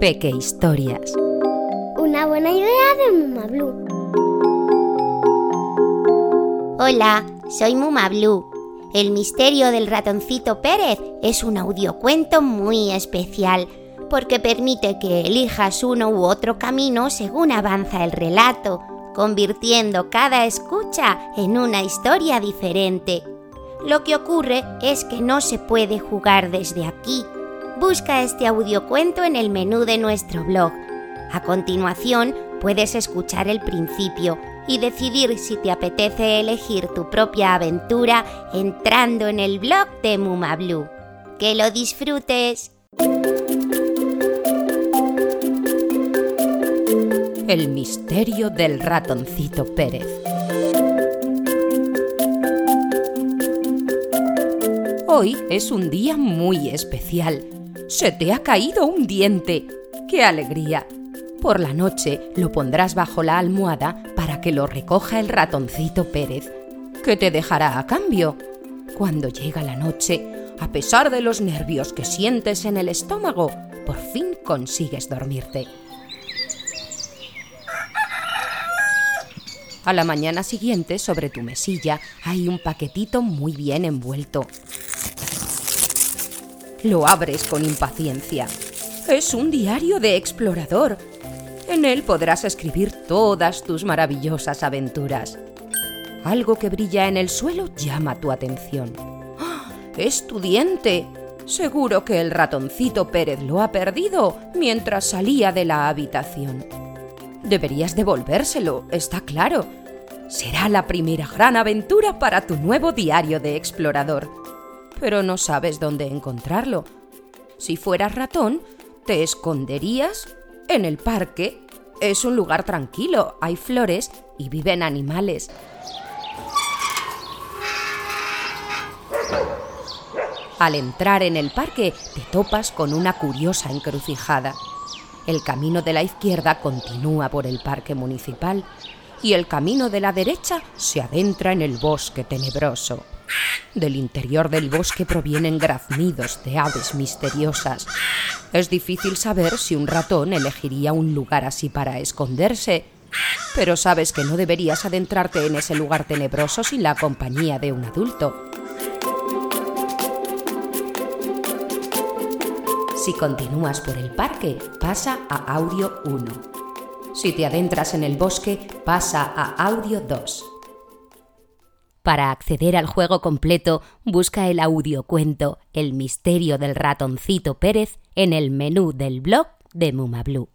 Peque Historias. Una buena idea de Muma Blue. Hola, soy Muma Blue. El misterio del ratoncito Pérez es un audiocuento muy especial porque permite que elijas uno u otro camino según avanza el relato, convirtiendo cada escucha en una historia diferente. Lo que ocurre es que no se puede jugar desde aquí. Busca este audiocuento en el menú de nuestro blog. A continuación, puedes escuchar el principio y decidir si te apetece elegir tu propia aventura entrando en el blog de Muma Blue. ¡Que lo disfrutes! El misterio del ratoncito Pérez. Hoy es un día muy especial. Se te ha caído un diente. ¡Qué alegría! Por la noche lo pondrás bajo la almohada para que lo recoja el ratoncito Pérez, que te dejará a cambio. Cuando llega la noche, a pesar de los nervios que sientes en el estómago, por fin consigues dormirte. A la mañana siguiente, sobre tu mesilla, hay un paquetito muy bien envuelto. Lo abres con impaciencia. Es un diario de explorador. En él podrás escribir todas tus maravillosas aventuras. Algo que brilla en el suelo llama tu atención. ¡Ah! ¡Es tu diente! Seguro que el ratoncito Pérez lo ha perdido mientras salía de la habitación. Deberías devolvérselo, está claro. Será la primera gran aventura para tu nuevo diario de explorador. Pero no sabes dónde encontrarlo. Si fueras ratón, te esconderías en el parque. Es un lugar tranquilo, hay flores y viven animales. Al entrar en el parque te topas con una curiosa encrucijada. El camino de la izquierda continúa por el parque municipal y el camino de la derecha se adentra en el bosque tenebroso. Del interior del bosque provienen graznidos de aves misteriosas. Es difícil saber si un ratón elegiría un lugar así para esconderse, pero sabes que no deberías adentrarte en ese lugar tenebroso sin la compañía de un adulto. Si continúas por el parque, pasa a audio 1. Si te adentras en el bosque, pasa a audio 2. Para acceder al juego completo, busca el audiocuento El misterio del ratoncito Pérez en el menú del blog de Muma Blue.